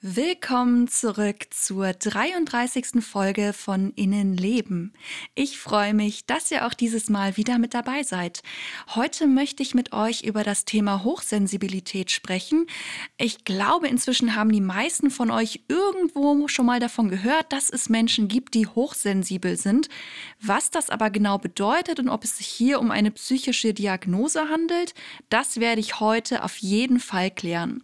Willkommen zurück zur 33. Folge von Innenleben. Ich freue mich, dass ihr auch dieses Mal wieder mit dabei seid. Heute möchte ich mit euch über das Thema Hochsensibilität sprechen. Ich glaube, inzwischen haben die meisten von euch irgendwo schon mal davon gehört, dass es Menschen gibt, die hochsensibel sind. Was das aber genau bedeutet und ob es sich hier um eine psychische Diagnose handelt, das werde ich heute auf jeden Fall klären.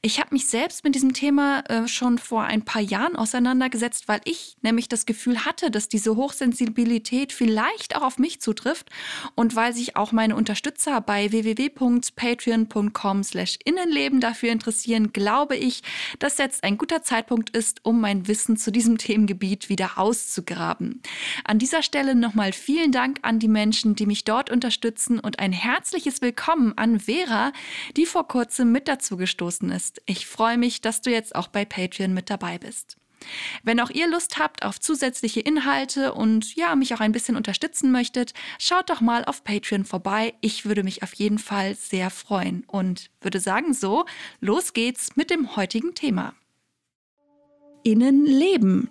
Ich habe mich selbst mit diesem Thema äh, schon vor ein paar Jahren auseinandergesetzt, weil ich nämlich das Gefühl hatte, dass diese Hochsensibilität vielleicht auch auf mich zutrifft und weil sich auch meine Unterstützer bei www.patreon.com/innenleben dafür interessieren, glaube ich, dass jetzt ein guter Zeitpunkt ist, um mein Wissen zu diesem Themengebiet wieder auszugraben. An dieser Stelle nochmal vielen Dank an die Menschen, die mich dort unterstützen und ein herzliches Willkommen an Vera, die vor kurzem mit dazu gestoßen ist. Ich freue mich, dass du jetzt auch auch bei Patreon mit dabei bist. Wenn auch ihr Lust habt auf zusätzliche Inhalte und ja, mich auch ein bisschen unterstützen möchtet, schaut doch mal auf Patreon vorbei. Ich würde mich auf jeden Fall sehr freuen und würde sagen so, los geht's mit dem heutigen Thema. Innenleben,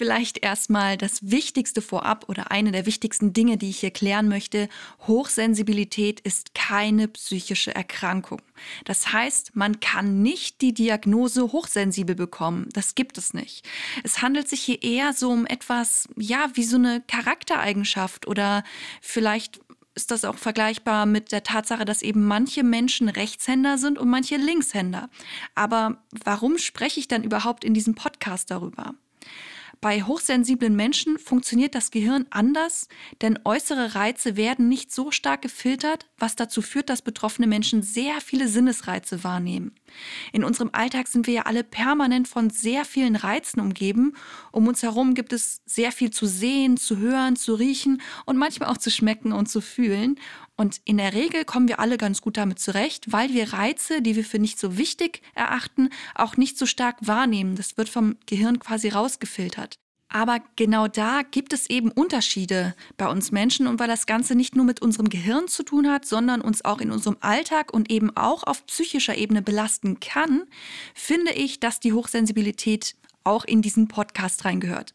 Vielleicht erstmal das Wichtigste vorab oder eine der wichtigsten Dinge, die ich hier klären möchte. Hochsensibilität ist keine psychische Erkrankung. Das heißt, man kann nicht die Diagnose hochsensibel bekommen. Das gibt es nicht. Es handelt sich hier eher so um etwas, ja, wie so eine Charaktereigenschaft oder vielleicht ist das auch vergleichbar mit der Tatsache, dass eben manche Menschen Rechtshänder sind und manche Linkshänder. Aber warum spreche ich dann überhaupt in diesem Podcast darüber? Bei hochsensiblen Menschen funktioniert das Gehirn anders, denn äußere Reize werden nicht so stark gefiltert, was dazu führt, dass betroffene Menschen sehr viele Sinnesreize wahrnehmen. In unserem Alltag sind wir ja alle permanent von sehr vielen Reizen umgeben. Um uns herum gibt es sehr viel zu sehen, zu hören, zu riechen und manchmal auch zu schmecken und zu fühlen. Und in der Regel kommen wir alle ganz gut damit zurecht, weil wir Reize, die wir für nicht so wichtig erachten, auch nicht so stark wahrnehmen. Das wird vom Gehirn quasi rausgefiltert. Aber genau da gibt es eben Unterschiede bei uns Menschen und weil das Ganze nicht nur mit unserem Gehirn zu tun hat, sondern uns auch in unserem Alltag und eben auch auf psychischer Ebene belasten kann, finde ich, dass die Hochsensibilität auch in diesen Podcast reingehört.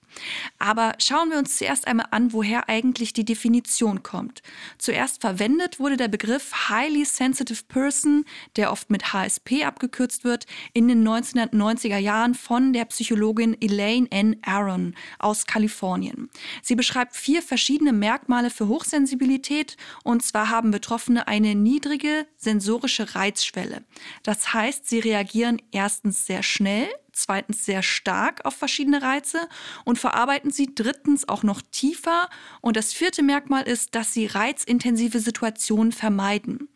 Aber schauen wir uns zuerst einmal an, woher eigentlich die Definition kommt. Zuerst verwendet wurde der Begriff Highly Sensitive Person, der oft mit HSP abgekürzt wird, in den 1990er Jahren von der Psychologin Elaine N. Aaron aus Kalifornien. Sie beschreibt vier verschiedene Merkmale für Hochsensibilität und zwar haben Betroffene eine niedrige sensorische Reizschwelle. Das heißt, sie reagieren erstens sehr schnell, zweitens sehr stark auf verschiedene Reize und verarbeiten sie drittens auch noch tiefer. Und das vierte Merkmal ist, dass sie reizintensive Situationen vermeiden.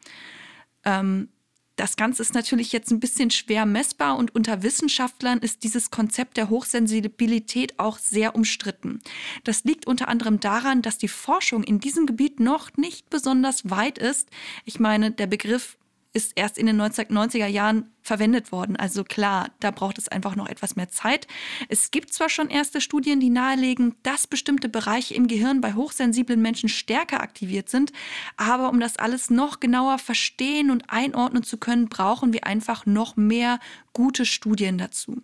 Ähm, das Ganze ist natürlich jetzt ein bisschen schwer messbar und unter Wissenschaftlern ist dieses Konzept der Hochsensibilität auch sehr umstritten. Das liegt unter anderem daran, dass die Forschung in diesem Gebiet noch nicht besonders weit ist. Ich meine, der Begriff ist erst in den 1990er Jahren verwendet worden. Also klar, da braucht es einfach noch etwas mehr Zeit. Es gibt zwar schon erste Studien, die nahelegen, dass bestimmte Bereiche im Gehirn bei hochsensiblen Menschen stärker aktiviert sind, aber um das alles noch genauer verstehen und einordnen zu können, brauchen wir einfach noch mehr gute Studien dazu.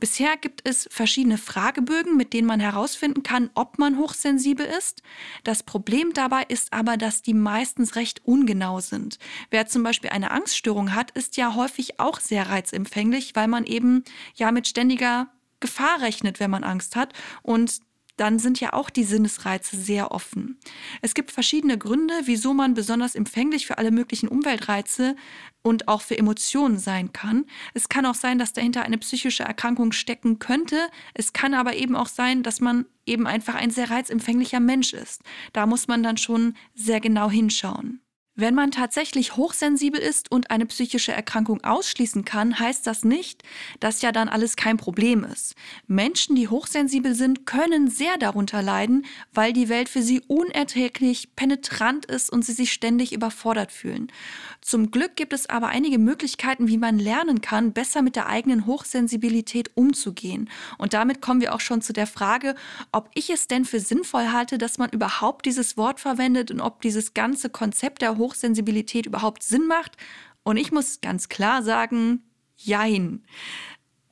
Bisher gibt es verschiedene Fragebögen, mit denen man herausfinden kann, ob man hochsensibel ist. Das Problem dabei ist aber, dass die meistens recht ungenau sind. Wer zum Beispiel eine Angststörung hat, ist ja häufig auch sehr reizempfänglich, weil man eben ja mit ständiger Gefahr rechnet, wenn man Angst hat. Und dann sind ja auch die Sinnesreize sehr offen. Es gibt verschiedene Gründe, wieso man besonders empfänglich für alle möglichen Umweltreize und auch für Emotionen sein kann. Es kann auch sein, dass dahinter eine psychische Erkrankung stecken könnte. Es kann aber eben auch sein, dass man eben einfach ein sehr reizempfänglicher Mensch ist. Da muss man dann schon sehr genau hinschauen. Wenn man tatsächlich hochsensibel ist und eine psychische Erkrankung ausschließen kann, heißt das nicht, dass ja dann alles kein Problem ist. Menschen, die hochsensibel sind, können sehr darunter leiden, weil die Welt für sie unerträglich penetrant ist und sie sich ständig überfordert fühlen. Zum Glück gibt es aber einige Möglichkeiten, wie man lernen kann, besser mit der eigenen Hochsensibilität umzugehen. Und damit kommen wir auch schon zu der Frage, ob ich es denn für sinnvoll halte, dass man überhaupt dieses Wort verwendet und ob dieses ganze Konzept der Hochsensibilität Hochsensibilität überhaupt Sinn macht. Und ich muss ganz klar sagen, jein.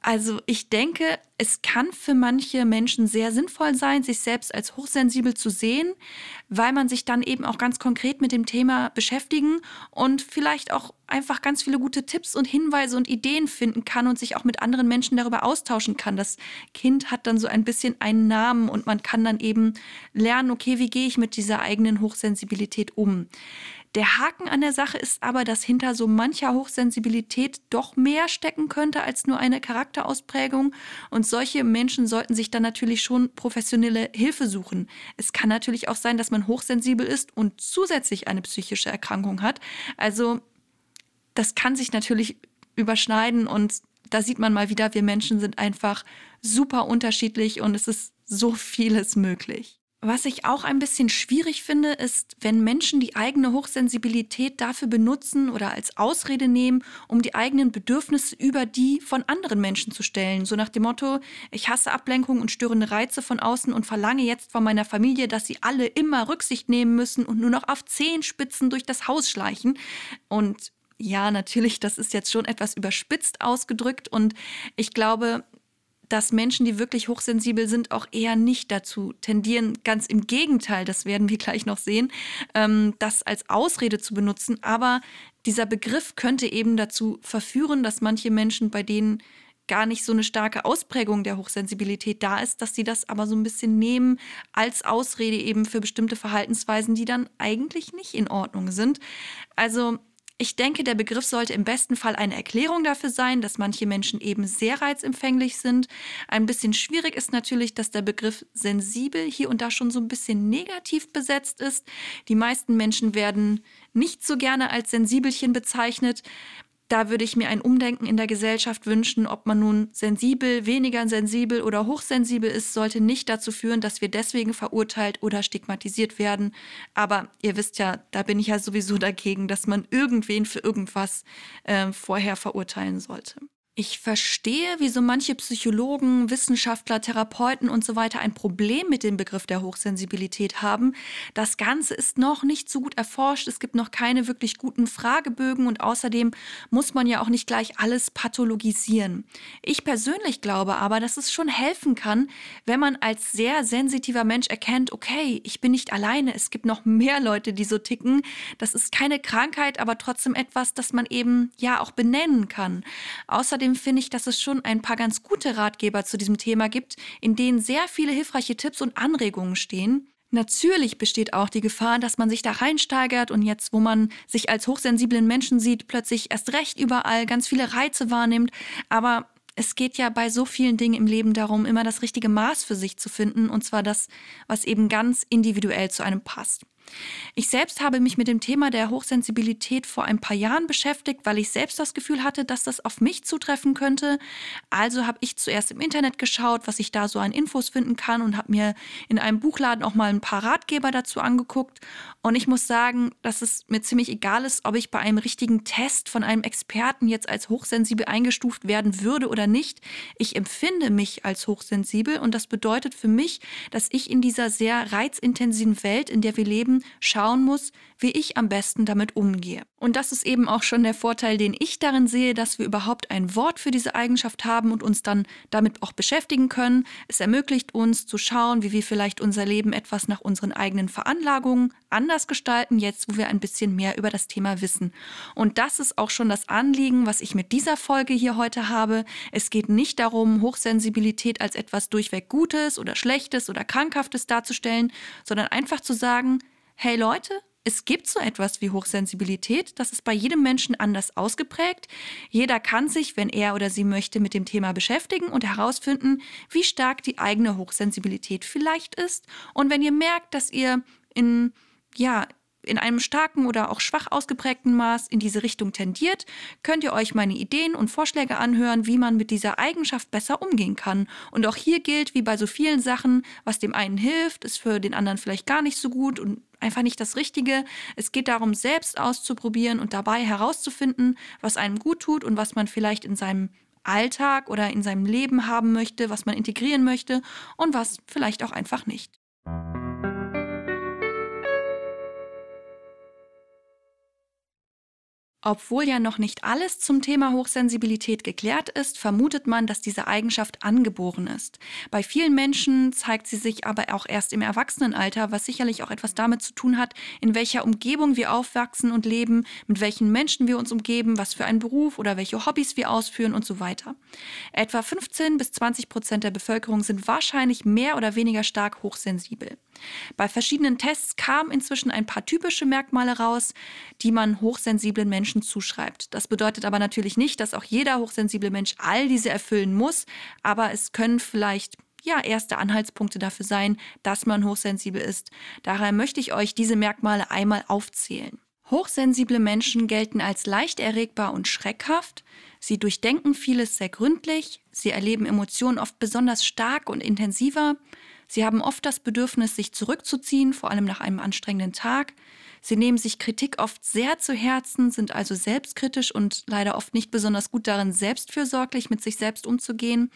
Also ich denke, es kann für manche Menschen sehr sinnvoll sein, sich selbst als hochsensibel zu sehen, weil man sich dann eben auch ganz konkret mit dem Thema beschäftigen und vielleicht auch einfach ganz viele gute Tipps und Hinweise und Ideen finden kann und sich auch mit anderen Menschen darüber austauschen kann. Das Kind hat dann so ein bisschen einen Namen und man kann dann eben lernen, okay, wie gehe ich mit dieser eigenen Hochsensibilität um. Der Haken an der Sache ist aber, dass hinter so mancher Hochsensibilität doch mehr stecken könnte als nur eine Charakterausprägung. Und solche Menschen sollten sich dann natürlich schon professionelle Hilfe suchen. Es kann natürlich auch sein, dass man hochsensibel ist und zusätzlich eine psychische Erkrankung hat. Also das kann sich natürlich überschneiden und da sieht man mal wieder, wir Menschen sind einfach super unterschiedlich und es ist so vieles möglich. Was ich auch ein bisschen schwierig finde, ist, wenn Menschen die eigene Hochsensibilität dafür benutzen oder als Ausrede nehmen, um die eigenen Bedürfnisse über die von anderen Menschen zu stellen. So nach dem Motto, ich hasse Ablenkung und störende Reize von außen und verlange jetzt von meiner Familie, dass sie alle immer Rücksicht nehmen müssen und nur noch auf Zehenspitzen durch das Haus schleichen. Und ja, natürlich, das ist jetzt schon etwas überspitzt ausgedrückt und ich glaube, dass Menschen, die wirklich hochsensibel sind, auch eher nicht dazu tendieren. Ganz im Gegenteil, das werden wir gleich noch sehen, ähm, das als Ausrede zu benutzen. Aber dieser Begriff könnte eben dazu verführen, dass manche Menschen, bei denen gar nicht so eine starke Ausprägung der Hochsensibilität da ist, dass sie das aber so ein bisschen nehmen als Ausrede eben für bestimmte Verhaltensweisen, die dann eigentlich nicht in Ordnung sind. Also ich denke, der Begriff sollte im besten Fall eine Erklärung dafür sein, dass manche Menschen eben sehr reizempfänglich sind. Ein bisschen schwierig ist natürlich, dass der Begriff sensibel hier und da schon so ein bisschen negativ besetzt ist. Die meisten Menschen werden nicht so gerne als Sensibelchen bezeichnet da würde ich mir ein Umdenken in der Gesellschaft wünschen, ob man nun sensibel, weniger sensibel oder hochsensibel ist, sollte nicht dazu führen, dass wir deswegen verurteilt oder stigmatisiert werden. Aber ihr wisst ja, da bin ich ja sowieso dagegen, dass man irgendwen für irgendwas äh, vorher verurteilen sollte. Ich verstehe, wieso manche Psychologen, Wissenschaftler, Therapeuten und so weiter ein Problem mit dem Begriff der Hochsensibilität haben. Das Ganze ist noch nicht so gut erforscht. Es gibt noch keine wirklich guten Fragebögen und außerdem muss man ja auch nicht gleich alles pathologisieren. Ich persönlich glaube aber, dass es schon helfen kann, wenn man als sehr sensitiver Mensch erkennt, okay, ich bin nicht alleine, es gibt noch mehr Leute, die so ticken. Das ist keine Krankheit, aber trotzdem etwas, das man eben ja auch benennen kann. Außerdem Außerdem finde ich, dass es schon ein paar ganz gute Ratgeber zu diesem Thema gibt, in denen sehr viele hilfreiche Tipps und Anregungen stehen. Natürlich besteht auch die Gefahr, dass man sich da reinsteigert und jetzt, wo man sich als hochsensiblen Menschen sieht, plötzlich erst recht überall ganz viele Reize wahrnimmt. Aber es geht ja bei so vielen Dingen im Leben darum, immer das richtige Maß für sich zu finden, und zwar das, was eben ganz individuell zu einem passt. Ich selbst habe mich mit dem Thema der Hochsensibilität vor ein paar Jahren beschäftigt, weil ich selbst das Gefühl hatte, dass das auf mich zutreffen könnte. Also habe ich zuerst im Internet geschaut, was ich da so an Infos finden kann und habe mir in einem Buchladen auch mal ein paar Ratgeber dazu angeguckt. Und ich muss sagen, dass es mir ziemlich egal ist, ob ich bei einem richtigen Test von einem Experten jetzt als hochsensibel eingestuft werden würde oder nicht. Ich empfinde mich als hochsensibel und das bedeutet für mich, dass ich in dieser sehr reizintensiven Welt, in der wir leben, schauen muss, wie ich am besten damit umgehe. Und das ist eben auch schon der Vorteil, den ich darin sehe, dass wir überhaupt ein Wort für diese Eigenschaft haben und uns dann damit auch beschäftigen können. Es ermöglicht uns zu schauen, wie wir vielleicht unser Leben etwas nach unseren eigenen Veranlagungen anders gestalten, jetzt wo wir ein bisschen mehr über das Thema wissen. Und das ist auch schon das Anliegen, was ich mit dieser Folge hier heute habe. Es geht nicht darum, Hochsensibilität als etwas durchweg Gutes oder Schlechtes oder Krankhaftes darzustellen, sondern einfach zu sagen, hey Leute, es gibt so etwas wie Hochsensibilität, das ist bei jedem Menschen anders ausgeprägt. Jeder kann sich, wenn er oder sie möchte, mit dem Thema beschäftigen und herausfinden, wie stark die eigene Hochsensibilität vielleicht ist. Und wenn ihr merkt, dass ihr in, ja, in einem starken oder auch schwach ausgeprägten Maß in diese Richtung tendiert, könnt ihr euch meine Ideen und Vorschläge anhören, wie man mit dieser Eigenschaft besser umgehen kann. Und auch hier gilt, wie bei so vielen Sachen, was dem einen hilft, ist für den anderen vielleicht gar nicht so gut und einfach nicht das Richtige. Es geht darum, selbst auszuprobieren und dabei herauszufinden, was einem gut tut und was man vielleicht in seinem Alltag oder in seinem Leben haben möchte, was man integrieren möchte und was vielleicht auch einfach nicht. Obwohl ja noch nicht alles zum Thema Hochsensibilität geklärt ist, vermutet man, dass diese Eigenschaft angeboren ist. Bei vielen Menschen zeigt sie sich aber auch erst im Erwachsenenalter, was sicherlich auch etwas damit zu tun hat, in welcher Umgebung wir aufwachsen und leben, mit welchen Menschen wir uns umgeben, was für einen Beruf oder welche Hobbys wir ausführen und so weiter. Etwa 15 bis 20 Prozent der Bevölkerung sind wahrscheinlich mehr oder weniger stark hochsensibel. Bei verschiedenen Tests kamen inzwischen ein paar typische Merkmale raus, die man hochsensiblen Menschen zuschreibt. Das bedeutet aber natürlich nicht, dass auch jeder hochsensible Mensch all diese erfüllen muss, aber es können vielleicht ja, erste Anhaltspunkte dafür sein, dass man hochsensibel ist. Daher möchte ich euch diese Merkmale einmal aufzählen. Hochsensible Menschen gelten als leicht erregbar und schreckhaft. Sie durchdenken vieles sehr gründlich. Sie erleben Emotionen oft besonders stark und intensiver. Sie haben oft das Bedürfnis, sich zurückzuziehen, vor allem nach einem anstrengenden Tag. Sie nehmen sich Kritik oft sehr zu Herzen, sind also selbstkritisch und leider oft nicht besonders gut darin, selbstfürsorglich mit sich selbst umzugehen.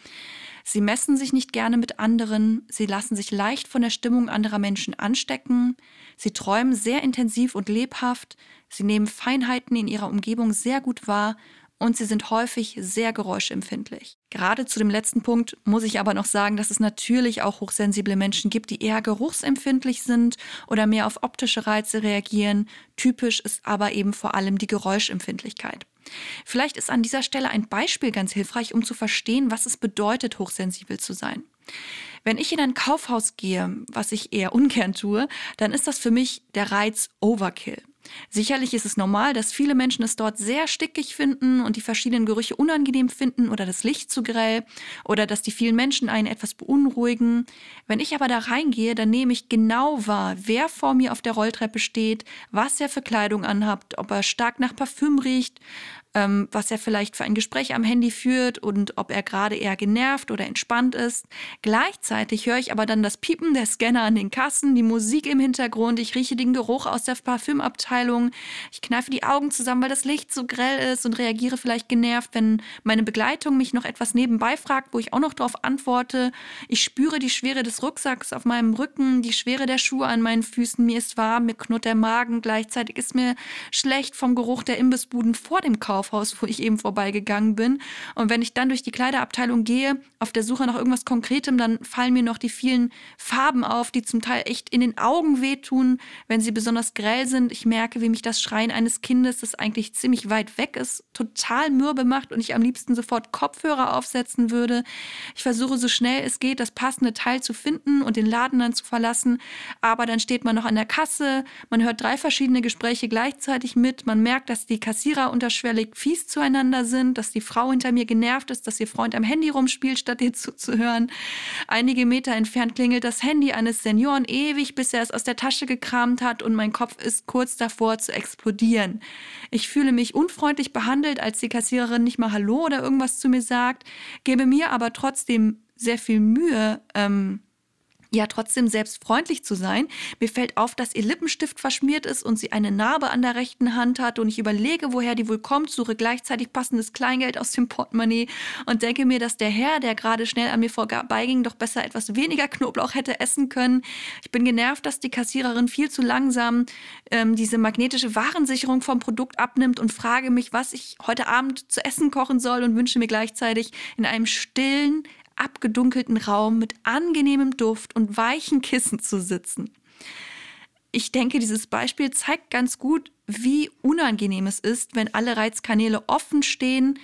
Sie messen sich nicht gerne mit anderen, sie lassen sich leicht von der Stimmung anderer Menschen anstecken, sie träumen sehr intensiv und lebhaft, sie nehmen Feinheiten in ihrer Umgebung sehr gut wahr und sie sind häufig sehr geräuschempfindlich. Gerade zu dem letzten Punkt muss ich aber noch sagen, dass es natürlich auch hochsensible Menschen gibt, die eher geruchsempfindlich sind oder mehr auf optische Reize reagieren. Typisch ist aber eben vor allem die Geräuschempfindlichkeit. Vielleicht ist an dieser Stelle ein Beispiel ganz hilfreich, um zu verstehen, was es bedeutet, hochsensibel zu sein. Wenn ich in ein Kaufhaus gehe, was ich eher ungern tue, dann ist das für mich der Reiz Overkill. Sicherlich ist es normal, dass viele Menschen es dort sehr stickig finden und die verschiedenen Gerüche unangenehm finden oder das Licht zu grell oder dass die vielen Menschen einen etwas beunruhigen. Wenn ich aber da reingehe, dann nehme ich genau wahr, wer vor mir auf der Rolltreppe steht, was er für Kleidung anhabt, ob er stark nach Parfüm riecht, ähm, was er vielleicht für ein Gespräch am Handy führt und ob er gerade eher genervt oder entspannt ist. Gleichzeitig höre ich aber dann das Piepen der Scanner an den Kassen, die Musik im Hintergrund, ich rieche den Geruch aus der Parfümabteilung, ich kneife die Augen zusammen, weil das Licht so grell ist und reagiere vielleicht genervt, wenn meine Begleitung mich noch etwas nebenbei fragt, wo ich auch noch darauf antworte. Ich spüre die Schwere des Rucksacks auf meinem Rücken, die Schwere der Schuhe an meinen Füßen, mir ist warm, mir knurrt der Magen, gleichzeitig ist mir schlecht vom Geruch der Imbissbuden vor dem Kauf Kaufhaus, wo ich eben vorbeigegangen bin. Und wenn ich dann durch die Kleiderabteilung gehe, auf der Suche nach irgendwas Konkretem, dann fallen mir noch die vielen Farben auf, die zum Teil echt in den Augen wehtun, wenn sie besonders grell sind. Ich merke, wie mich das Schreien eines Kindes, das eigentlich ziemlich weit weg ist, total mürbe macht und ich am liebsten sofort Kopfhörer aufsetzen würde. Ich versuche so schnell es geht, das passende Teil zu finden und den Laden dann zu verlassen. Aber dann steht man noch an der Kasse, man hört drei verschiedene Gespräche gleichzeitig mit, man merkt, dass die Kassierer unterschwellig fies zueinander sind, dass die Frau hinter mir genervt ist, dass ihr Freund am Handy rumspielt, statt ihr zuzuhören. Einige Meter entfernt klingelt das Handy eines Senioren ewig, bis er es aus der Tasche gekramt hat und mein Kopf ist kurz davor zu explodieren. Ich fühle mich unfreundlich behandelt, als die Kassiererin nicht mal Hallo oder irgendwas zu mir sagt, gebe mir aber trotzdem sehr viel Mühe, ähm, ja trotzdem selbst freundlich zu sein. Mir fällt auf, dass ihr Lippenstift verschmiert ist und sie eine Narbe an der rechten Hand hat und ich überlege, woher die wohl kommt, suche gleichzeitig passendes Kleingeld aus dem Portemonnaie und denke mir, dass der Herr, der gerade schnell an mir vorbeiging, doch besser etwas weniger Knoblauch hätte essen können. Ich bin genervt, dass die Kassiererin viel zu langsam ähm, diese magnetische Warensicherung vom Produkt abnimmt und frage mich, was ich heute Abend zu essen kochen soll und wünsche mir gleichzeitig in einem stillen, abgedunkelten Raum mit angenehmem Duft und weichen Kissen zu sitzen. Ich denke, dieses Beispiel zeigt ganz gut, wie unangenehm es ist, wenn alle Reizkanäle offen stehen,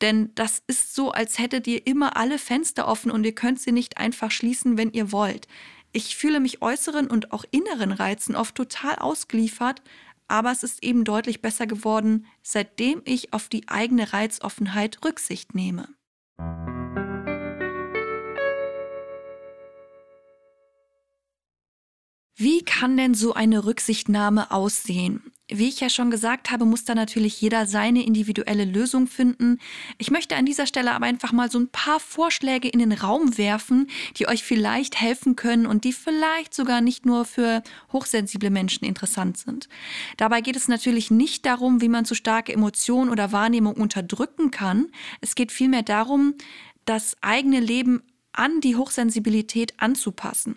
denn das ist so, als hättet ihr immer alle Fenster offen und ihr könnt sie nicht einfach schließen, wenn ihr wollt. Ich fühle mich äußeren und auch inneren Reizen oft total ausgeliefert, aber es ist eben deutlich besser geworden, seitdem ich auf die eigene Reizoffenheit Rücksicht nehme. Wie kann denn so eine Rücksichtnahme aussehen? Wie ich ja schon gesagt habe, muss da natürlich jeder seine individuelle Lösung finden. Ich möchte an dieser Stelle aber einfach mal so ein paar Vorschläge in den Raum werfen, die euch vielleicht helfen können und die vielleicht sogar nicht nur für hochsensible Menschen interessant sind. Dabei geht es natürlich nicht darum, wie man zu starke Emotionen oder Wahrnehmung unterdrücken kann. Es geht vielmehr darum, das eigene Leben an die Hochsensibilität anzupassen.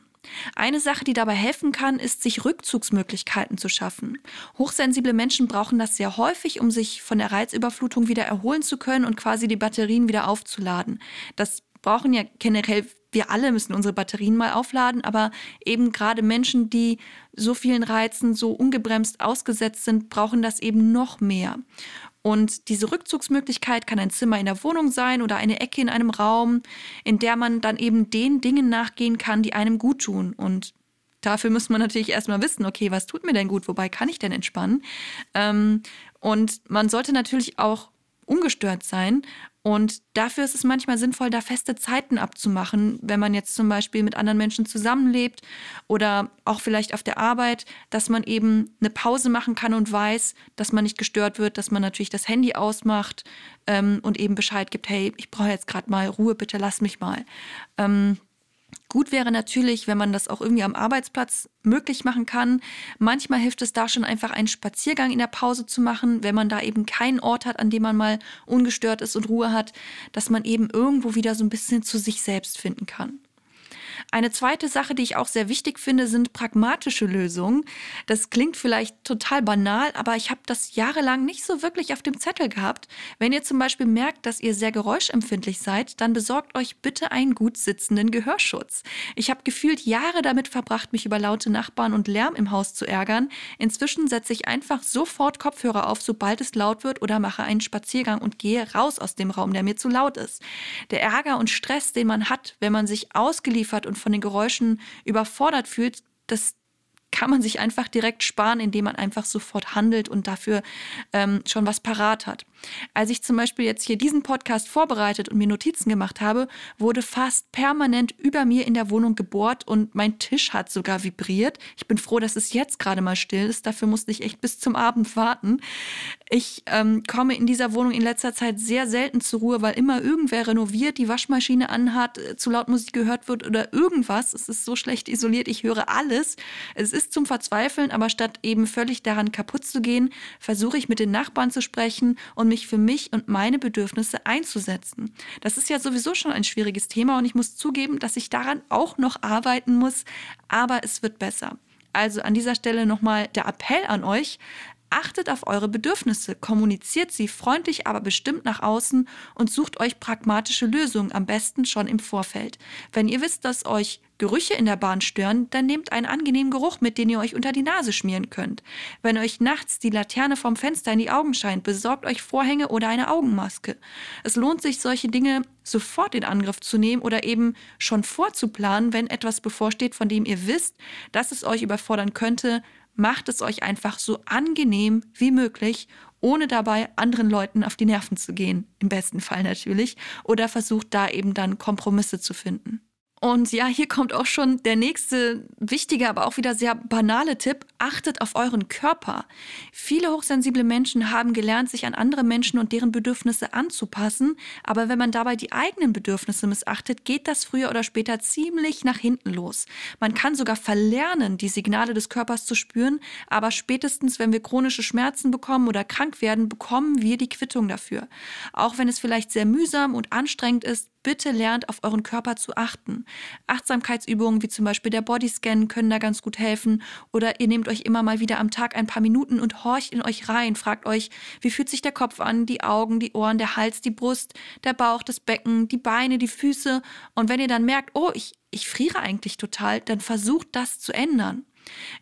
Eine Sache, die dabei helfen kann, ist, sich Rückzugsmöglichkeiten zu schaffen. Hochsensible Menschen brauchen das sehr häufig, um sich von der Reizüberflutung wieder erholen zu können und quasi die Batterien wieder aufzuladen. Das brauchen ja generell wir alle müssen unsere Batterien mal aufladen, aber eben gerade Menschen, die so vielen Reizen so ungebremst ausgesetzt sind, brauchen das eben noch mehr. Und diese Rückzugsmöglichkeit kann ein Zimmer in der Wohnung sein oder eine Ecke in einem Raum, in der man dann eben den Dingen nachgehen kann, die einem gut tun. Und dafür muss man natürlich erstmal wissen, okay, was tut mir denn gut, wobei kann ich denn entspannen? Ähm, und man sollte natürlich auch ungestört sein und dafür ist es manchmal sinnvoll, da feste Zeiten abzumachen, wenn man jetzt zum Beispiel mit anderen Menschen zusammenlebt oder auch vielleicht auf der Arbeit, dass man eben eine Pause machen kann und weiß, dass man nicht gestört wird, dass man natürlich das Handy ausmacht ähm, und eben Bescheid gibt, hey, ich brauche jetzt gerade mal Ruhe, bitte lass mich mal. Ähm, Gut wäre natürlich, wenn man das auch irgendwie am Arbeitsplatz möglich machen kann. Manchmal hilft es da schon einfach einen Spaziergang in der Pause zu machen, wenn man da eben keinen Ort hat, an dem man mal ungestört ist und Ruhe hat, dass man eben irgendwo wieder so ein bisschen zu sich selbst finden kann. Eine zweite Sache, die ich auch sehr wichtig finde, sind pragmatische Lösungen. Das klingt vielleicht total banal, aber ich habe das jahrelang nicht so wirklich auf dem Zettel gehabt. Wenn ihr zum Beispiel merkt, dass ihr sehr geräuschempfindlich seid, dann besorgt euch bitte einen gut sitzenden Gehörschutz. Ich habe gefühlt Jahre damit verbracht, mich über laute Nachbarn und Lärm im Haus zu ärgern. Inzwischen setze ich einfach sofort Kopfhörer auf, sobald es laut wird oder mache einen Spaziergang und gehe raus aus dem Raum, der mir zu laut ist. Der Ärger und Stress, den man hat, wenn man sich ausgeliefert und von den Geräuschen überfordert fühlt, das kann man sich einfach direkt sparen, indem man einfach sofort handelt und dafür ähm, schon was parat hat. Als ich zum Beispiel jetzt hier diesen Podcast vorbereitet und mir Notizen gemacht habe, wurde fast permanent über mir in der Wohnung gebohrt und mein Tisch hat sogar vibriert. Ich bin froh, dass es jetzt gerade mal still ist. Dafür musste ich echt bis zum Abend warten. Ich ähm, komme in dieser Wohnung in letzter Zeit sehr selten zur Ruhe, weil immer irgendwer renoviert, die Waschmaschine anhat, äh, zu laut Musik gehört wird oder irgendwas. Es ist so schlecht isoliert, ich höre alles. Es ist zum Verzweifeln, aber statt eben völlig daran kaputt zu gehen, versuche ich mit den Nachbarn zu sprechen und und mich für mich und meine Bedürfnisse einzusetzen. Das ist ja sowieso schon ein schwieriges Thema und ich muss zugeben, dass ich daran auch noch arbeiten muss, aber es wird besser. Also an dieser Stelle nochmal der Appell an euch, Achtet auf eure Bedürfnisse, kommuniziert sie freundlich, aber bestimmt nach außen und sucht euch pragmatische Lösungen, am besten schon im Vorfeld. Wenn ihr wisst, dass euch Gerüche in der Bahn stören, dann nehmt einen angenehmen Geruch mit, den ihr euch unter die Nase schmieren könnt. Wenn euch nachts die Laterne vom Fenster in die Augen scheint, besorgt euch Vorhänge oder eine Augenmaske. Es lohnt sich, solche Dinge sofort in Angriff zu nehmen oder eben schon vorzuplanen, wenn etwas bevorsteht, von dem ihr wisst, dass es euch überfordern könnte, macht es euch einfach so angenehm wie möglich, ohne dabei anderen Leuten auf die Nerven zu gehen, im besten Fall natürlich, oder versucht da eben dann Kompromisse zu finden. Und ja, hier kommt auch schon der nächste wichtige, aber auch wieder sehr banale Tipp. Achtet auf euren Körper. Viele hochsensible Menschen haben gelernt, sich an andere Menschen und deren Bedürfnisse anzupassen. Aber wenn man dabei die eigenen Bedürfnisse missachtet, geht das früher oder später ziemlich nach hinten los. Man kann sogar verlernen, die Signale des Körpers zu spüren. Aber spätestens, wenn wir chronische Schmerzen bekommen oder krank werden, bekommen wir die Quittung dafür. Auch wenn es vielleicht sehr mühsam und anstrengend ist, bitte lernt auf euren Körper zu achten. Achtsamkeitsübungen wie zum Beispiel der Bodyscan können da ganz gut helfen. Oder ihr nehmt euch immer mal wieder am Tag ein paar Minuten und horcht in euch rein. Fragt euch, wie fühlt sich der Kopf an, die Augen, die Ohren, der Hals, die Brust, der Bauch, das Becken, die Beine, die Füße. Und wenn ihr dann merkt, oh, ich, ich friere eigentlich total, dann versucht das zu ändern.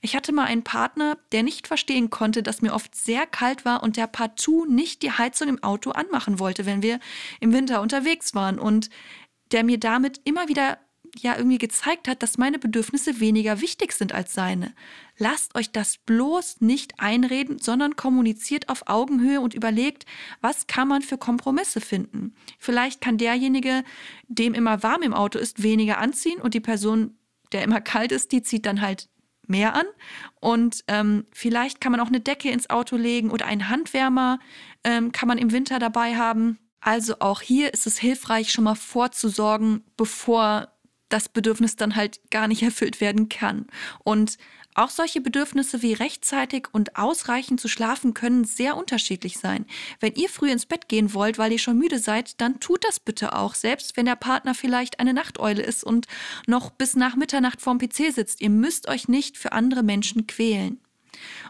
Ich hatte mal einen Partner, der nicht verstehen konnte, dass mir oft sehr kalt war und der partout nicht die Heizung im Auto anmachen wollte, wenn wir im Winter unterwegs waren und der mir damit immer wieder ja irgendwie gezeigt hat, dass meine Bedürfnisse weniger wichtig sind als seine. Lasst euch das bloß nicht einreden, sondern kommuniziert auf Augenhöhe und überlegt, was kann man für Kompromisse finden. Vielleicht kann derjenige, dem immer warm im Auto ist, weniger anziehen und die Person, der immer kalt ist, die zieht dann halt mehr an. Und ähm, vielleicht kann man auch eine Decke ins Auto legen oder einen Handwärmer ähm, kann man im Winter dabei haben. Also auch hier ist es hilfreich, schon mal vorzusorgen, bevor das Bedürfnis dann halt gar nicht erfüllt werden kann. Und auch solche Bedürfnisse wie rechtzeitig und ausreichend zu schlafen können sehr unterschiedlich sein. Wenn ihr früh ins Bett gehen wollt, weil ihr schon müde seid, dann tut das bitte auch, selbst wenn der Partner vielleicht eine Nachteule ist und noch bis nach Mitternacht vorm PC sitzt. Ihr müsst euch nicht für andere Menschen quälen.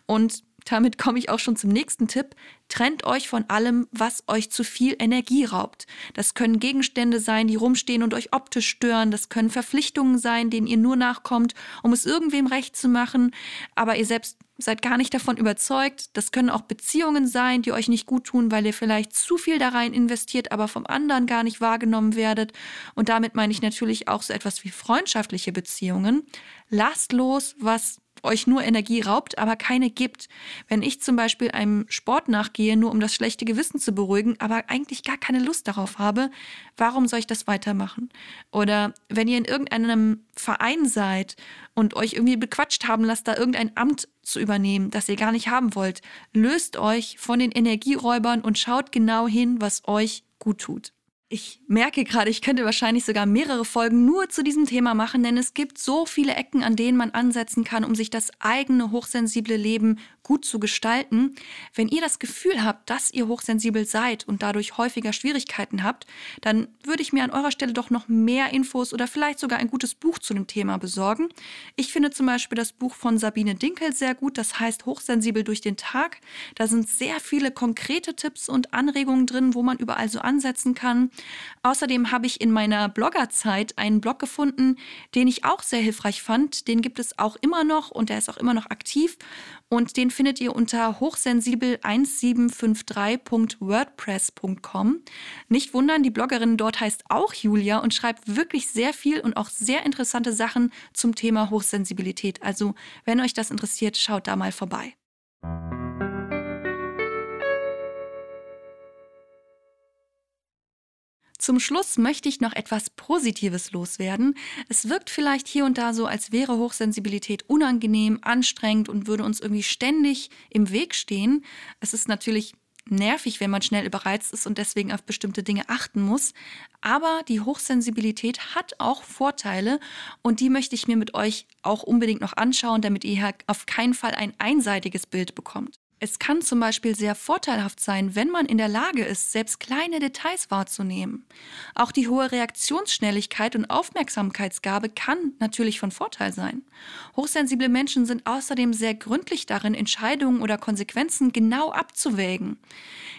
Und damit komme ich auch schon zum nächsten Tipp. Trennt euch von allem, was euch zu viel Energie raubt. Das können Gegenstände sein, die rumstehen und euch optisch stören. Das können Verpflichtungen sein, denen ihr nur nachkommt, um es irgendwem recht zu machen, aber ihr selbst seid gar nicht davon überzeugt. Das können auch Beziehungen sein, die euch nicht gut tun, weil ihr vielleicht zu viel da rein investiert, aber vom anderen gar nicht wahrgenommen werdet. Und damit meine ich natürlich auch so etwas wie freundschaftliche Beziehungen. Lasst los, was euch nur Energie raubt, aber keine gibt. Wenn ich zum Beispiel einem Sport nachgehe, nur um das schlechte Gewissen zu beruhigen, aber eigentlich gar keine Lust darauf habe, warum soll ich das weitermachen? Oder wenn ihr in irgendeinem Verein seid und euch irgendwie bequatscht haben lasst, da irgendein Amt zu übernehmen, das ihr gar nicht haben wollt, löst euch von den Energieräubern und schaut genau hin, was euch gut tut. Ich merke gerade, ich könnte wahrscheinlich sogar mehrere Folgen nur zu diesem Thema machen, denn es gibt so viele Ecken, an denen man ansetzen kann, um sich das eigene hochsensible Leben gut zu gestalten. Wenn ihr das Gefühl habt, dass ihr hochsensibel seid und dadurch häufiger Schwierigkeiten habt, dann würde ich mir an eurer Stelle doch noch mehr Infos oder vielleicht sogar ein gutes Buch zu dem Thema besorgen. Ich finde zum Beispiel das Buch von Sabine Dinkel sehr gut, das heißt Hochsensibel durch den Tag. Da sind sehr viele konkrete Tipps und Anregungen drin, wo man überall so ansetzen kann. Außerdem habe ich in meiner Bloggerzeit einen Blog gefunden, den ich auch sehr hilfreich fand. Den gibt es auch immer noch und der ist auch immer noch aktiv. Und den findet ihr unter hochsensibel1753.wordpress.com. Nicht wundern, die Bloggerin dort heißt auch Julia und schreibt wirklich sehr viel und auch sehr interessante Sachen zum Thema Hochsensibilität. Also, wenn euch das interessiert, schaut da mal vorbei. Zum Schluss möchte ich noch etwas Positives loswerden. Es wirkt vielleicht hier und da so, als wäre Hochsensibilität unangenehm, anstrengend und würde uns irgendwie ständig im Weg stehen. Es ist natürlich nervig, wenn man schnell überreizt ist und deswegen auf bestimmte Dinge achten muss. Aber die Hochsensibilität hat auch Vorteile und die möchte ich mir mit euch auch unbedingt noch anschauen, damit ihr auf keinen Fall ein einseitiges Bild bekommt. Es kann zum Beispiel sehr vorteilhaft sein, wenn man in der Lage ist, selbst kleine Details wahrzunehmen. Auch die hohe Reaktionsschnelligkeit und Aufmerksamkeitsgabe kann natürlich von Vorteil sein. Hochsensible Menschen sind außerdem sehr gründlich darin, Entscheidungen oder Konsequenzen genau abzuwägen.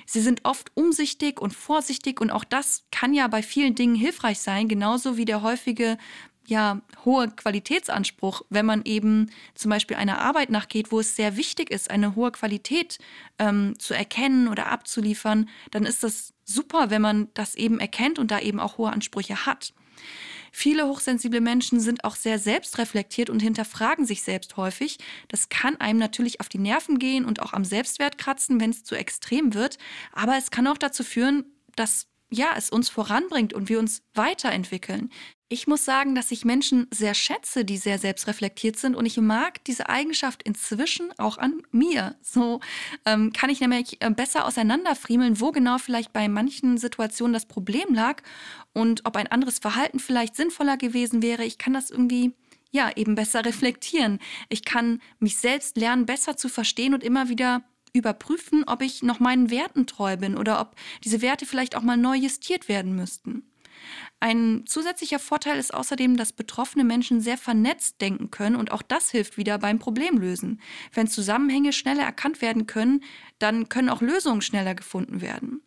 Sie sind oft umsichtig und vorsichtig und auch das kann ja bei vielen Dingen hilfreich sein, genauso wie der häufige ja, hohe Qualitätsanspruch, wenn man eben zum Beispiel einer Arbeit nachgeht, wo es sehr wichtig ist, eine hohe Qualität ähm, zu erkennen oder abzuliefern, dann ist das super, wenn man das eben erkennt und da eben auch hohe Ansprüche hat. Viele hochsensible Menschen sind auch sehr selbstreflektiert und hinterfragen sich selbst häufig. Das kann einem natürlich auf die Nerven gehen und auch am Selbstwert kratzen, wenn es zu extrem wird. Aber es kann auch dazu führen, dass ja, es uns voranbringt und wir uns weiterentwickeln. Ich muss sagen, dass ich Menschen sehr schätze, die sehr selbstreflektiert sind und ich mag diese Eigenschaft inzwischen auch an mir. So ähm, kann ich nämlich äh, besser auseinanderfriemeln, wo genau vielleicht bei manchen Situationen das Problem lag und ob ein anderes Verhalten vielleicht sinnvoller gewesen wäre. Ich kann das irgendwie ja eben besser reflektieren. Ich kann mich selbst lernen, besser zu verstehen und immer wieder überprüfen, ob ich noch meinen Werten treu bin oder ob diese Werte vielleicht auch mal neu justiert werden müssten. Ein zusätzlicher Vorteil ist außerdem, dass betroffene Menschen sehr vernetzt denken können und auch das hilft wieder beim Problemlösen. Wenn Zusammenhänge schneller erkannt werden können, dann können auch Lösungen schneller gefunden werden.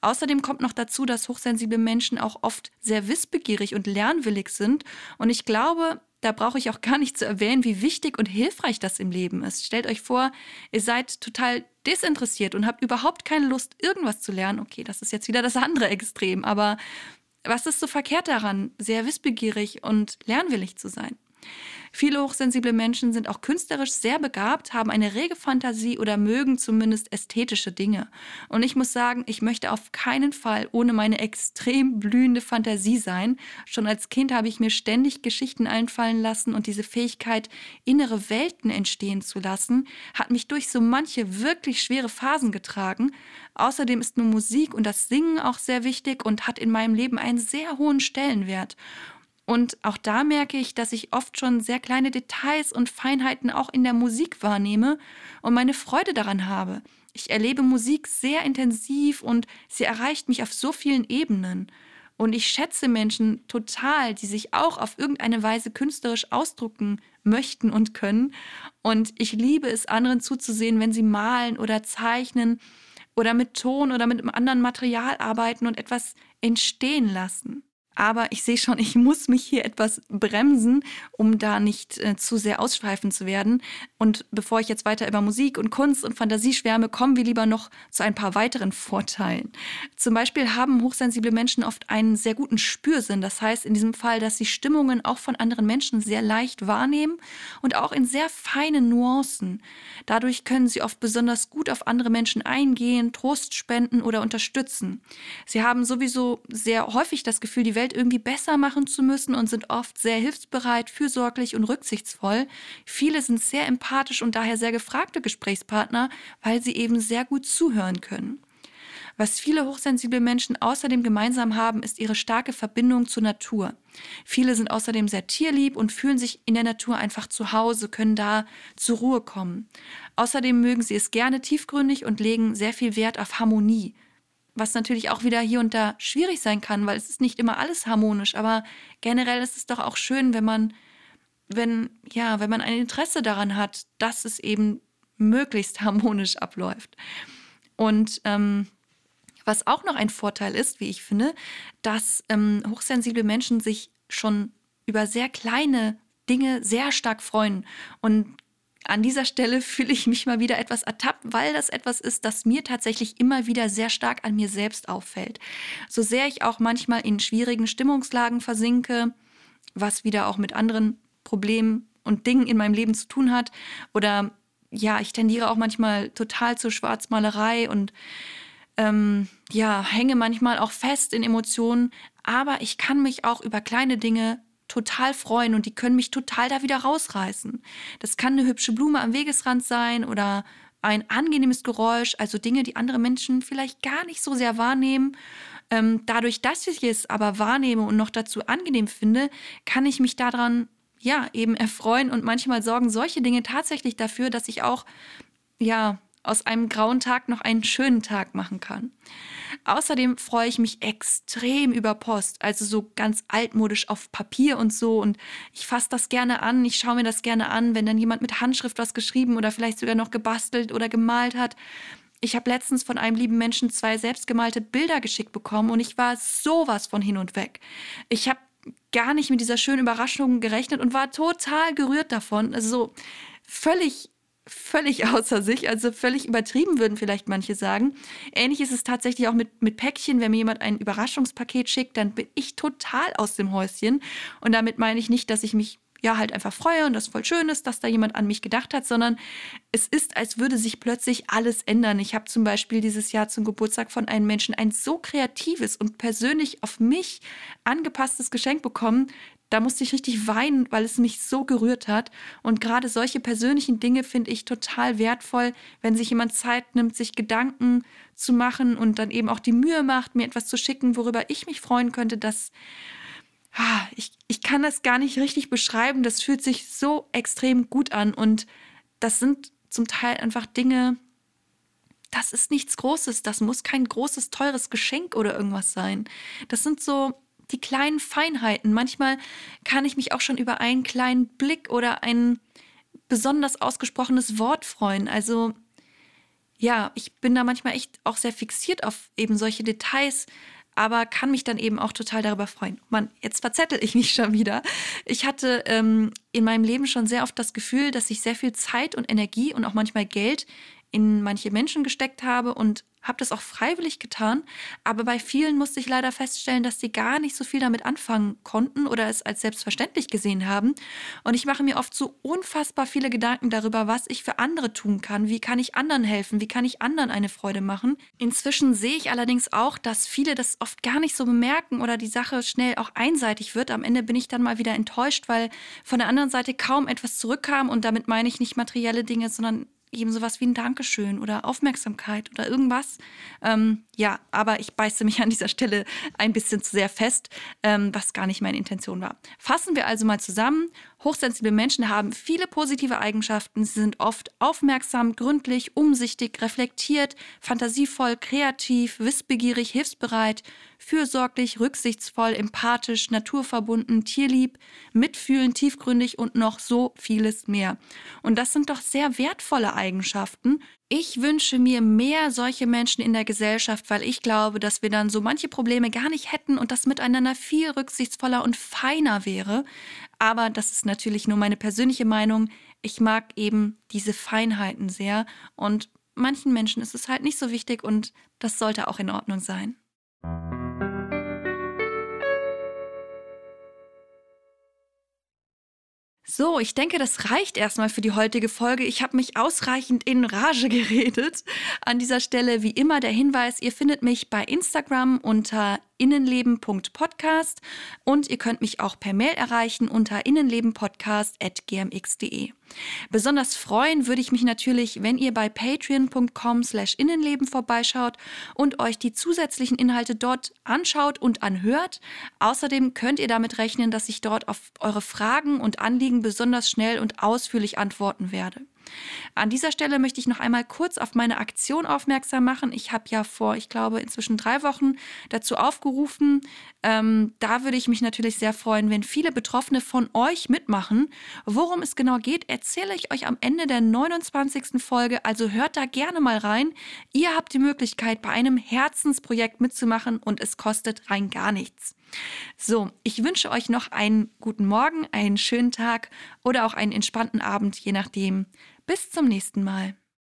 Außerdem kommt noch dazu, dass hochsensible Menschen auch oft sehr wissbegierig und lernwillig sind und ich glaube, da brauche ich auch gar nicht zu erwähnen, wie wichtig und hilfreich das im Leben ist. Stellt euch vor, ihr seid total desinteressiert und habt überhaupt keine Lust, irgendwas zu lernen. Okay, das ist jetzt wieder das andere Extrem, aber was ist so verkehrt daran, sehr wissbegierig und lernwillig zu sein? Viele hochsensible Menschen sind auch künstlerisch sehr begabt, haben eine rege Fantasie oder mögen zumindest ästhetische Dinge. Und ich muss sagen, ich möchte auf keinen Fall ohne meine extrem blühende Fantasie sein. Schon als Kind habe ich mir ständig Geschichten einfallen lassen und diese Fähigkeit, innere Welten entstehen zu lassen, hat mich durch so manche wirklich schwere Phasen getragen. Außerdem ist mir Musik und das Singen auch sehr wichtig und hat in meinem Leben einen sehr hohen Stellenwert. Und auch da merke ich, dass ich oft schon sehr kleine Details und Feinheiten auch in der Musik wahrnehme und meine Freude daran habe. Ich erlebe Musik sehr intensiv und sie erreicht mich auf so vielen Ebenen. Und ich schätze Menschen total, die sich auch auf irgendeine Weise künstlerisch ausdrucken möchten und können. Und ich liebe es, anderen zuzusehen, wenn sie malen oder zeichnen oder mit Ton oder mit einem anderen Material arbeiten und etwas entstehen lassen. Aber ich sehe schon, ich muss mich hier etwas bremsen, um da nicht äh, zu sehr ausschweifen zu werden. Und bevor ich jetzt weiter über Musik und Kunst und Fantasie schwärme, kommen wir lieber noch zu ein paar weiteren Vorteilen. Zum Beispiel haben hochsensible Menschen oft einen sehr guten Spürsinn. Das heißt in diesem Fall, dass sie Stimmungen auch von anderen Menschen sehr leicht wahrnehmen und auch in sehr feinen Nuancen. Dadurch können sie oft besonders gut auf andere Menschen eingehen, Trost spenden oder unterstützen. Sie haben sowieso sehr häufig das Gefühl, die Welt Welt irgendwie besser machen zu müssen und sind oft sehr hilfsbereit, fürsorglich und rücksichtsvoll. Viele sind sehr empathisch und daher sehr gefragte Gesprächspartner, weil sie eben sehr gut zuhören können. Was viele hochsensible Menschen außerdem gemeinsam haben, ist ihre starke Verbindung zur Natur. Viele sind außerdem sehr tierlieb und fühlen sich in der Natur einfach zu Hause, können da zur Ruhe kommen. Außerdem mögen sie es gerne tiefgründig und legen sehr viel Wert auf Harmonie was natürlich auch wieder hier und da schwierig sein kann, weil es ist nicht immer alles harmonisch, aber generell ist es doch auch schön, wenn man, wenn, ja, wenn man ein Interesse daran hat, dass es eben möglichst harmonisch abläuft. Und ähm, was auch noch ein Vorteil ist, wie ich finde, dass ähm, hochsensible Menschen sich schon über sehr kleine Dinge sehr stark freuen und an dieser Stelle fühle ich mich mal wieder etwas ertappt, weil das etwas ist, das mir tatsächlich immer wieder sehr stark an mir selbst auffällt. So sehr ich auch manchmal in schwierigen Stimmungslagen versinke, was wieder auch mit anderen Problemen und Dingen in meinem Leben zu tun hat, oder ja, ich tendiere auch manchmal total zur Schwarzmalerei und ähm, ja, hänge manchmal auch fest in Emotionen, aber ich kann mich auch über kleine Dinge total freuen und die können mich total da wieder rausreißen. Das kann eine hübsche Blume am Wegesrand sein oder ein angenehmes Geräusch, also Dinge, die andere Menschen vielleicht gar nicht so sehr wahrnehmen. Ähm, dadurch, dass ich es aber wahrnehme und noch dazu angenehm finde, kann ich mich daran ja eben erfreuen und manchmal sorgen solche Dinge tatsächlich dafür, dass ich auch ja aus einem grauen Tag noch einen schönen Tag machen kann. Außerdem freue ich mich extrem über Post, also so ganz altmodisch auf Papier und so. Und ich fasse das gerne an, ich schaue mir das gerne an, wenn dann jemand mit Handschrift was geschrieben oder vielleicht sogar noch gebastelt oder gemalt hat. Ich habe letztens von einem lieben Menschen zwei selbstgemalte Bilder geschickt bekommen und ich war sowas von hin und weg. Ich habe gar nicht mit dieser schönen Überraschung gerechnet und war total gerührt davon. Also so völlig völlig außer sich, also völlig übertrieben würden vielleicht manche sagen. Ähnlich ist es tatsächlich auch mit, mit Päckchen. Wenn mir jemand ein Überraschungspaket schickt, dann bin ich total aus dem Häuschen. Und damit meine ich nicht, dass ich mich ja halt einfach freue und das voll schön ist, dass da jemand an mich gedacht hat, sondern es ist, als würde sich plötzlich alles ändern. Ich habe zum Beispiel dieses Jahr zum Geburtstag von einem Menschen ein so kreatives und persönlich auf mich angepasstes Geschenk bekommen, da musste ich richtig weinen, weil es mich so gerührt hat. Und gerade solche persönlichen Dinge finde ich total wertvoll, wenn sich jemand Zeit nimmt, sich Gedanken zu machen und dann eben auch die Mühe macht, mir etwas zu schicken, worüber ich mich freuen könnte, dass ah, ich, ich kann das gar nicht richtig beschreiben. Das fühlt sich so extrem gut an. Und das sind zum Teil einfach Dinge, das ist nichts Großes. Das muss kein großes, teures Geschenk oder irgendwas sein. Das sind so die kleinen Feinheiten. Manchmal kann ich mich auch schon über einen kleinen Blick oder ein besonders ausgesprochenes Wort freuen. Also ja, ich bin da manchmal echt auch sehr fixiert auf eben solche Details, aber kann mich dann eben auch total darüber freuen. Mann, jetzt verzettel ich mich schon wieder. Ich hatte ähm, in meinem Leben schon sehr oft das Gefühl, dass ich sehr viel Zeit und Energie und auch manchmal Geld in manche Menschen gesteckt habe und habe das auch freiwillig getan, aber bei vielen musste ich leider feststellen, dass sie gar nicht so viel damit anfangen konnten oder es als selbstverständlich gesehen haben. Und ich mache mir oft so unfassbar viele Gedanken darüber, was ich für andere tun kann, wie kann ich anderen helfen, wie kann ich anderen eine Freude machen. Inzwischen sehe ich allerdings auch, dass viele das oft gar nicht so bemerken oder die Sache schnell auch einseitig wird. Am Ende bin ich dann mal wieder enttäuscht, weil von der anderen Seite kaum etwas zurückkam und damit meine ich nicht materielle Dinge, sondern eben sowas wie ein Dankeschön oder Aufmerksamkeit oder irgendwas. Ähm, ja, aber ich beiße mich an dieser Stelle ein bisschen zu sehr fest, ähm, was gar nicht meine Intention war. Fassen wir also mal zusammen. Hochsensible Menschen haben viele positive Eigenschaften. Sie sind oft aufmerksam, gründlich, umsichtig, reflektiert, fantasievoll, kreativ, wissbegierig, hilfsbereit, fürsorglich, rücksichtsvoll, empathisch, naturverbunden, tierlieb, mitfühlend, tiefgründig und noch so vieles mehr. Und das sind doch sehr wertvolle Eigenschaften. Ich wünsche mir mehr solche Menschen in der Gesellschaft, weil ich glaube, dass wir dann so manche Probleme gar nicht hätten und das miteinander viel rücksichtsvoller und feiner wäre. Aber das ist natürlich nur meine persönliche Meinung. Ich mag eben diese Feinheiten sehr und manchen Menschen ist es halt nicht so wichtig und das sollte auch in Ordnung sein. So, ich denke, das reicht erstmal für die heutige Folge. Ich habe mich ausreichend in Rage geredet. An dieser Stelle wie immer der Hinweis, ihr findet mich bei Instagram unter innenleben.podcast und ihr könnt mich auch per Mail erreichen unter innenlebenpodcast.gmx.de. Besonders freuen würde ich mich natürlich, wenn ihr bei patreon.com slash innenleben vorbeischaut und euch die zusätzlichen Inhalte dort anschaut und anhört. Außerdem könnt ihr damit rechnen, dass ich dort auf eure Fragen und Anliegen besonders schnell und ausführlich antworten werde. An dieser Stelle möchte ich noch einmal kurz auf meine Aktion aufmerksam machen. Ich habe ja vor, ich glaube, inzwischen drei Wochen dazu aufgerufen. Ähm, da würde ich mich natürlich sehr freuen, wenn viele Betroffene von euch mitmachen. Worum es genau geht, erzähle ich euch am Ende der 29. Folge, also hört da gerne mal rein. Ihr habt die Möglichkeit, bei einem Herzensprojekt mitzumachen und es kostet rein gar nichts. So, ich wünsche euch noch einen guten Morgen, einen schönen Tag oder auch einen entspannten Abend, je nachdem. Bis zum nächsten Mal.